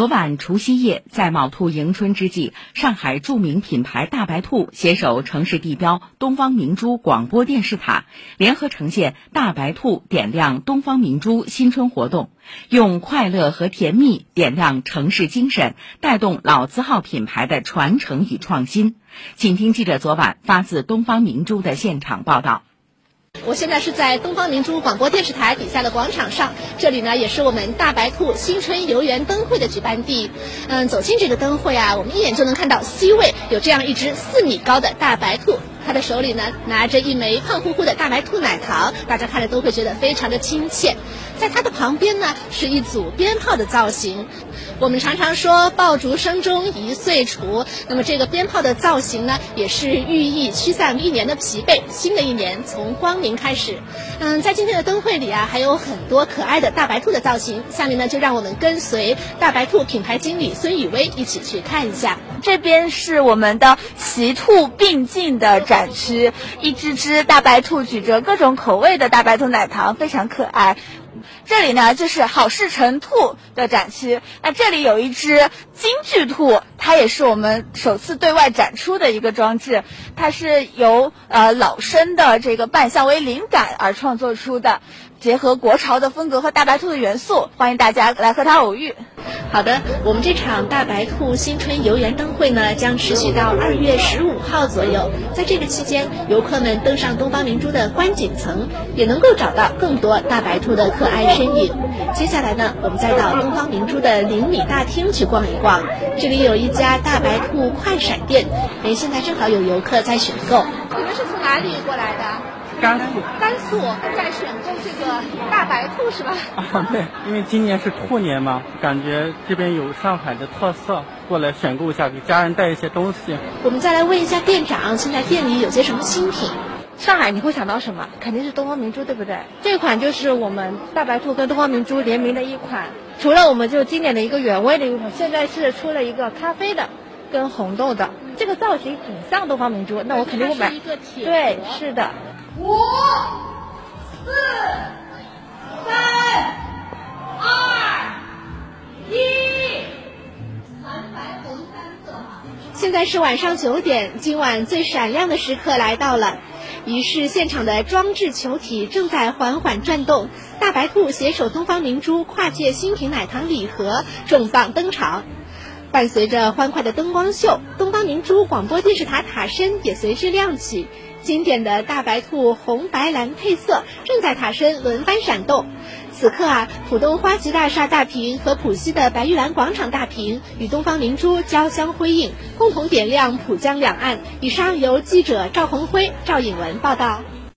昨晚除夕夜，在卯兔迎春之际，上海著名品牌大白兔携手城市地标东方明珠广播电视塔，联合呈现“大白兔点亮东方明珠”新春活动，用快乐和甜蜜点亮城市精神，带动老字号品牌的传承与创新。请听记者昨晚发自东方明珠的现场报道。我现在是在东方明珠广播电视台底下的广场上，这里呢也是我们大白兔新春游园灯会的举办地。嗯，走进这个灯会啊，我们一眼就能看到 C 位有这样一只四米高的大白兔，他的手里呢拿着一枚胖乎乎的大白兔奶糖，大家看着都会觉得非常的亲切。在它的旁边呢是一组鞭炮的造型。我们常常说爆竹声中一岁除，那么这个鞭炮的造型呢，也是寓意驱散一年的疲惫，新的一年从光明开始。嗯，在今天的灯会里啊，还有很多可爱的大白兔的造型。下面呢，就让我们跟随大白兔品牌经理孙雨薇一起去看一下。这边是我们的齐兔并进的展展区，一只只大白兔举着各种口味的大白兔奶糖，非常可爱。这里呢，就是好事成兔的展区。那这里有一只京剧兔，它也是我们首次对外展出的一个装置。它是由呃老生的这个扮相为灵感而创作出的，结合国潮的风格和大白兔的元素，欢迎大家来和它偶遇。好的，我们这场大白兔新春游园灯会呢，将持续到二月十五号左右。在这个期间，游客们登上东方明珠的观景层，也能够找到更多大白兔的可爱身影。接下来呢，我们再到东方明珠的灵米大厅去逛一逛，这里有一家大白兔快闪店，哎，现在正好有游客在选购。你们是从哪里过来的？甘肃，甘肃在选购这个大白兔是吧？啊，对，因为今年是兔年嘛，感觉这边有上海的特色，过来选购一下，给家人带一些东西。我们再来问一下店长，现在店里有些什么新品？上海你会想到什么？肯定是东方明珠，对不对？这款就是我们大白兔跟东方明珠联名的一款，除了我们就经典的一个原味的一款，现在是出了一个咖啡的，跟红豆的，这个造型很像东方明珠，那我肯定会买。对，是的。五、四、三、二、一，现在是晚上九点，今晚最闪亮的时刻来到了。于是现场的装置球体正在缓缓转动，大白兔携手东方明珠跨界新品奶糖礼盒重磅登场。伴随着欢快的灯光秀，东方明珠广播电视塔塔身也随之亮起。经典的大白兔红白蓝配色正在塔身轮番闪动。此刻啊，浦东花旗大厦大屏和浦西的白玉兰广场大屏与东方明珠交相辉映，共同点亮浦江两岸。以上由记者赵红辉、赵颖文报道。